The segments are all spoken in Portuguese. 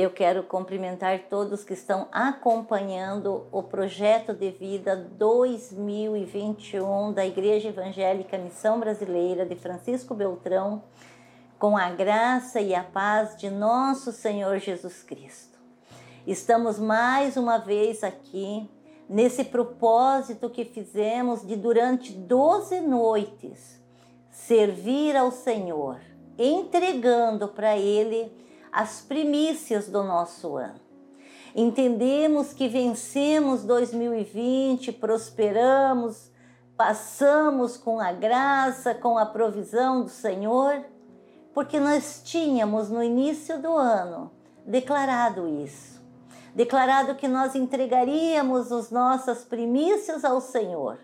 eu quero cumprimentar todos que estão acompanhando o projeto de vida 2021 da Igreja Evangélica Missão Brasileira de Francisco Beltrão, com a graça e a paz de nosso Senhor Jesus Cristo. Estamos mais uma vez aqui nesse propósito que fizemos de durante 12 noites servir ao Senhor, entregando para Ele as primícias do nosso ano. Entendemos que vencemos 2020, prosperamos, passamos com a graça, com a provisão do Senhor, porque nós tínhamos no início do ano declarado isso. Declarado que nós entregaríamos as nossas primícias ao Senhor.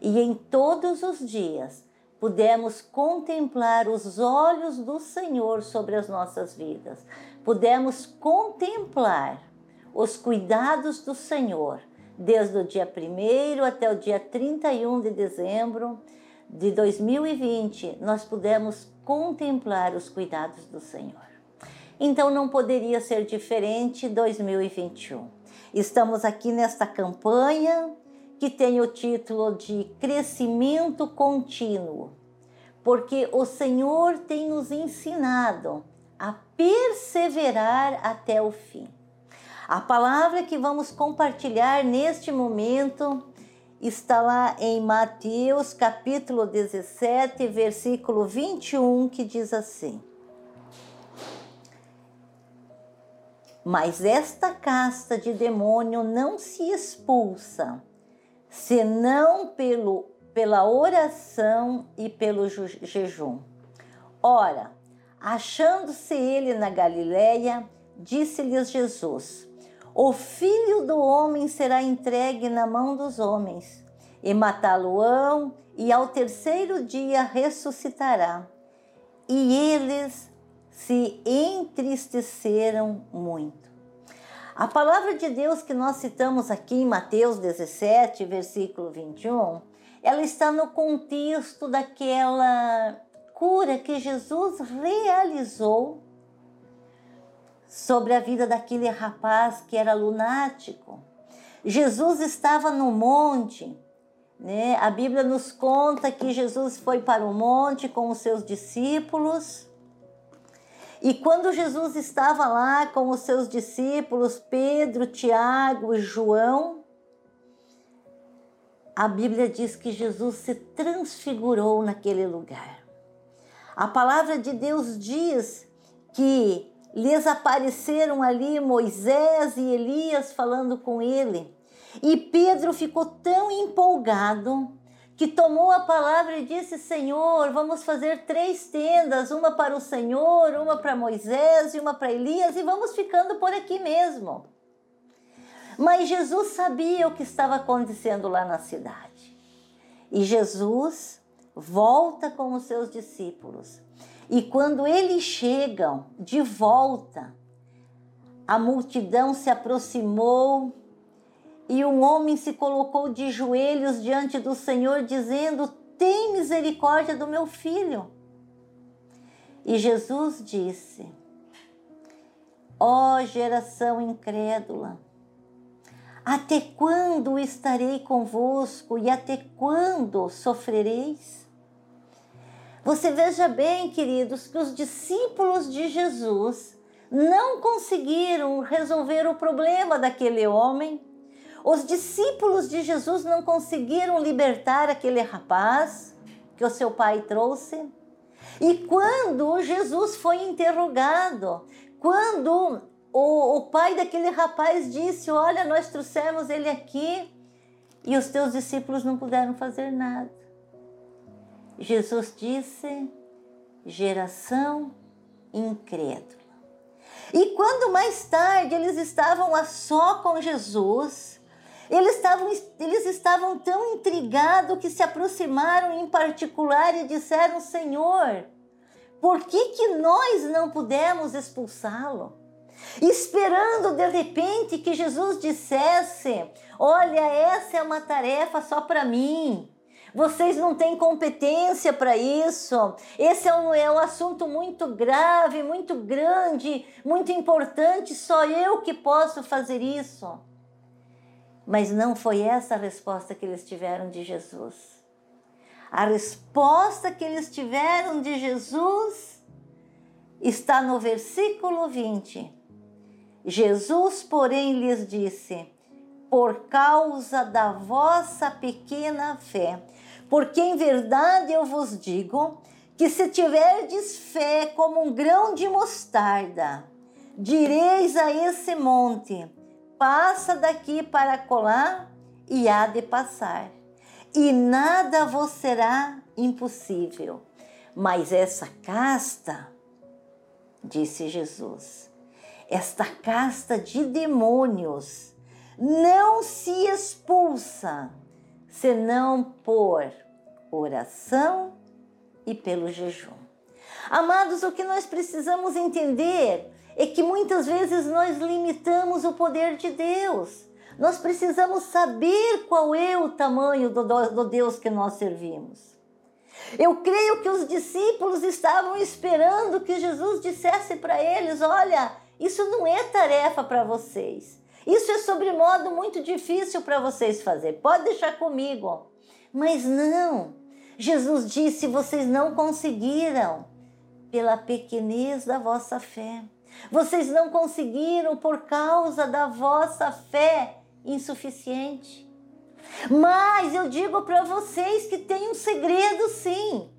E em todos os dias pudemos contemplar os olhos do Senhor sobre as nossas vidas, pudemos contemplar os cuidados do Senhor, desde o dia 1 até o dia 31 de dezembro de 2020, nós pudemos contemplar os cuidados do Senhor. Então não poderia ser diferente 2021. Estamos aqui nesta campanha que tem o título de Crescimento Contínuo, porque o Senhor tem nos ensinado a perseverar até o fim. A palavra que vamos compartilhar neste momento está lá em Mateus capítulo 17, versículo 21, que diz assim: Mas esta casta de demônio não se expulsa senão pelo, pela oração e pelo jejum. Ora, achando-se ele na Galiléia, disse-lhes Jesus: O filho do homem será entregue na mão dos homens, e matá-lo-ão, e ao terceiro dia ressuscitará. E eles se entristeceram muito. A palavra de Deus que nós citamos aqui em Mateus 17, versículo 21, ela está no contexto daquela cura que Jesus realizou sobre a vida daquele rapaz que era lunático. Jesus estava no monte, né? A Bíblia nos conta que Jesus foi para o monte com os seus discípulos e quando Jesus estava lá com os seus discípulos, Pedro, Tiago e João, a Bíblia diz que Jesus se transfigurou naquele lugar. A palavra de Deus diz que lhes apareceram ali Moisés e Elias falando com ele. E Pedro ficou tão empolgado que tomou a palavra e disse: Senhor, vamos fazer três tendas, uma para o Senhor, uma para Moisés e uma para Elias, e vamos ficando por aqui mesmo. Mas Jesus sabia o que estava acontecendo lá na cidade. E Jesus volta com os seus discípulos. E quando eles chegam de volta, a multidão se aproximou e um homem se colocou de joelhos diante do Senhor, dizendo: Tem misericórdia do meu filho. E Jesus disse: Ó oh, geração incrédula, até quando estarei convosco e até quando sofrereis? Você veja bem, queridos, que os discípulos de Jesus não conseguiram resolver o problema daquele homem os discípulos de Jesus não conseguiram libertar aquele rapaz que o seu pai trouxe. E quando Jesus foi interrogado, quando o, o pai daquele rapaz disse: Olha, nós trouxemos ele aqui, e os teus discípulos não puderam fazer nada. Jesus disse: geração incrédula. E quando mais tarde eles estavam a só com Jesus, eles estavam, eles estavam tão intrigados que se aproximaram em particular e disseram: Senhor, por que, que nós não pudemos expulsá-lo? Esperando de repente que Jesus dissesse: Olha, essa é uma tarefa só para mim. vocês não têm competência para isso. Esse é um, é um assunto muito grave, muito grande, muito importante, só eu que posso fazer isso. Mas não foi essa a resposta que eles tiveram de Jesus. A resposta que eles tiveram de Jesus está no versículo 20. Jesus, porém, lhes disse: por causa da vossa pequena fé. Porque em verdade eu vos digo que se tiverdes fé como um grão de mostarda, direis a esse monte: passa daqui para colar, e há de passar, e nada vos será impossível. Mas essa casta, disse Jesus, esta casta de demônios, não se expulsa senão por oração e pelo jejum. Amados, o que nós precisamos entender é que muitas vezes nós limitamos o poder de Deus. Nós precisamos saber qual é o tamanho do, do Deus que nós servimos. Eu creio que os discípulos estavam esperando que Jesus dissesse para eles: Olha, isso não é tarefa para vocês. Isso é sobremodo muito difícil para vocês fazer. Pode deixar comigo. Mas não. Jesus disse: vocês não conseguiram pela pequenez da vossa fé. Vocês não conseguiram por causa da vossa fé insuficiente. Mas eu digo para vocês que tem um segredo sim.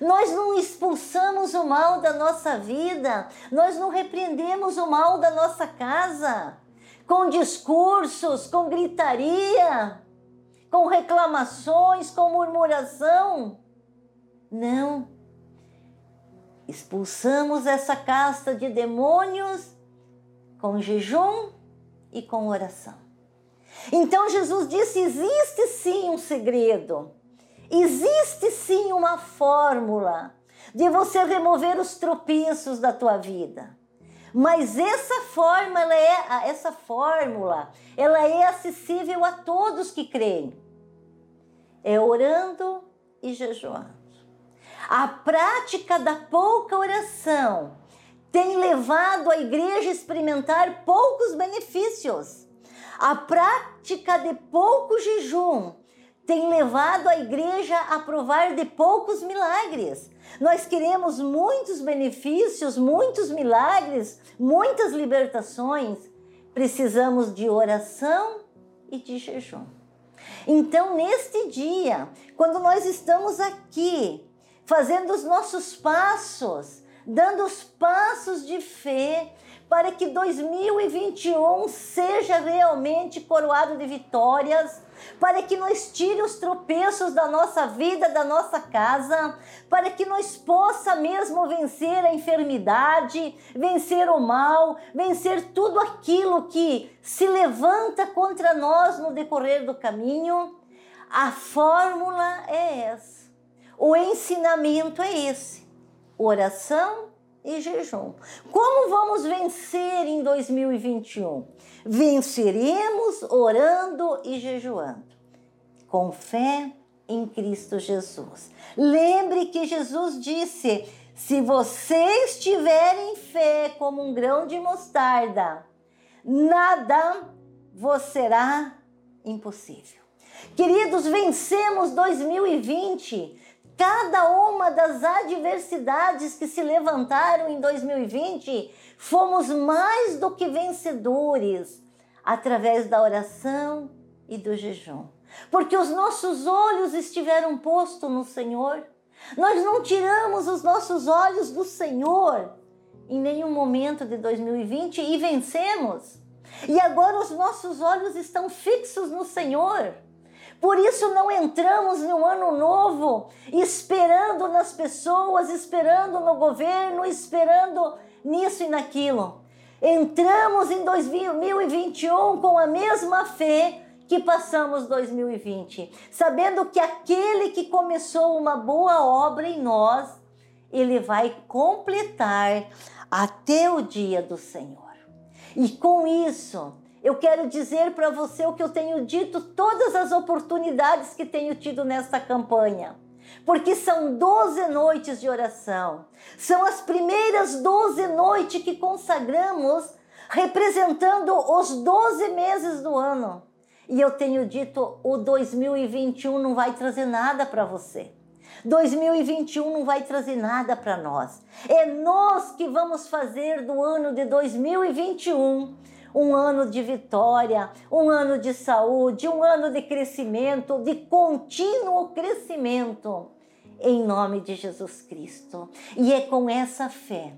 Nós não expulsamos o mal da nossa vida, nós não repreendemos o mal da nossa casa com discursos, com gritaria, com reclamações, com murmuração. Não. Expulsamos essa casta de demônios com jejum e com oração. Então Jesus disse: existe sim um segredo, existe sim uma fórmula de você remover os tropeços da tua vida. Mas essa forma, ela é, essa fórmula, ela é acessível a todos que creem. É orando e jejuando. A prática da pouca oração tem levado a igreja a experimentar poucos benefícios. A prática de pouco jejum tem levado a igreja a provar de poucos milagres. Nós queremos muitos benefícios, muitos milagres, muitas libertações. Precisamos de oração e de jejum. Então, neste dia, quando nós estamos aqui, fazendo os nossos passos, dando os passos de fé, para que 2021 seja realmente coroado de vitórias, para que nós tire os tropeços da nossa vida, da nossa casa, para que nós possa mesmo vencer a enfermidade, vencer o mal, vencer tudo aquilo que se levanta contra nós no decorrer do caminho. A fórmula é essa. O ensinamento é esse. Oração, e jejum. Como vamos vencer em 2021? Venceremos orando e jejuando, com fé em Cristo Jesus. Lembre que Jesus disse: se vocês tiverem fé como um grão de mostarda, nada vos será impossível. Queridos, vencemos 2020 Cada uma das adversidades que se levantaram em 2020, fomos mais do que vencedores através da oração e do jejum. Porque os nossos olhos estiveram postos no Senhor. Nós não tiramos os nossos olhos do Senhor em nenhum momento de 2020 e vencemos. E agora os nossos olhos estão fixos no Senhor. Por isso não entramos no ano novo esperando nas pessoas, esperando no governo, esperando nisso e naquilo. Entramos em 2021 com a mesma fé que passamos 2020, sabendo que aquele que começou uma boa obra em nós, ele vai completar até o dia do Senhor. E com isso, eu quero dizer para você o que eu tenho dito todas as oportunidades que tenho tido nesta campanha. Porque são 12 noites de oração. São as primeiras 12 noites que consagramos representando os 12 meses do ano. E eu tenho dito, o 2021 não vai trazer nada para você. 2021 não vai trazer nada para nós. É nós que vamos fazer do ano de 2021 um ano de vitória, um ano de saúde, um ano de crescimento, de contínuo crescimento, em nome de Jesus Cristo. E é com essa fé,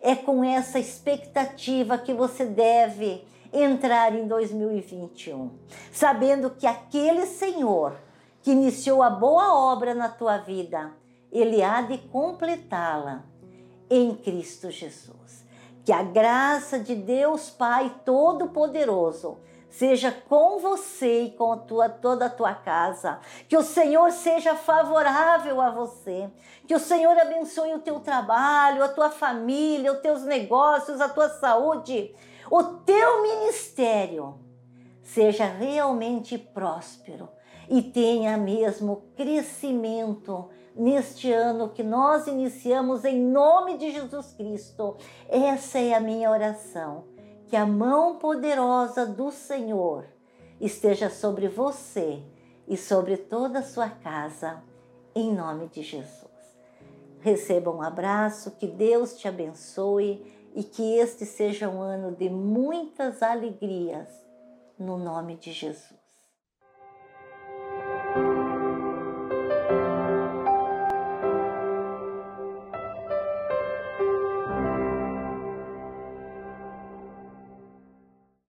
é com essa expectativa que você deve entrar em 2021, sabendo que aquele Senhor que iniciou a boa obra na tua vida, ele há de completá-la em Cristo Jesus. Que a graça de Deus Pai Todo-Poderoso seja com você e com a tua, toda a tua casa. Que o Senhor seja favorável a você. Que o Senhor abençoe o teu trabalho, a tua família, os teus negócios, a tua saúde. O teu ministério seja realmente próspero e tenha mesmo crescimento neste ano que nós iniciamos em nome de Jesus Cristo. Essa é a minha oração. Que a mão poderosa do Senhor esteja sobre você e sobre toda a sua casa, em nome de Jesus. Receba um abraço, que Deus te abençoe e que este seja um ano de muitas alegrias, no nome de Jesus.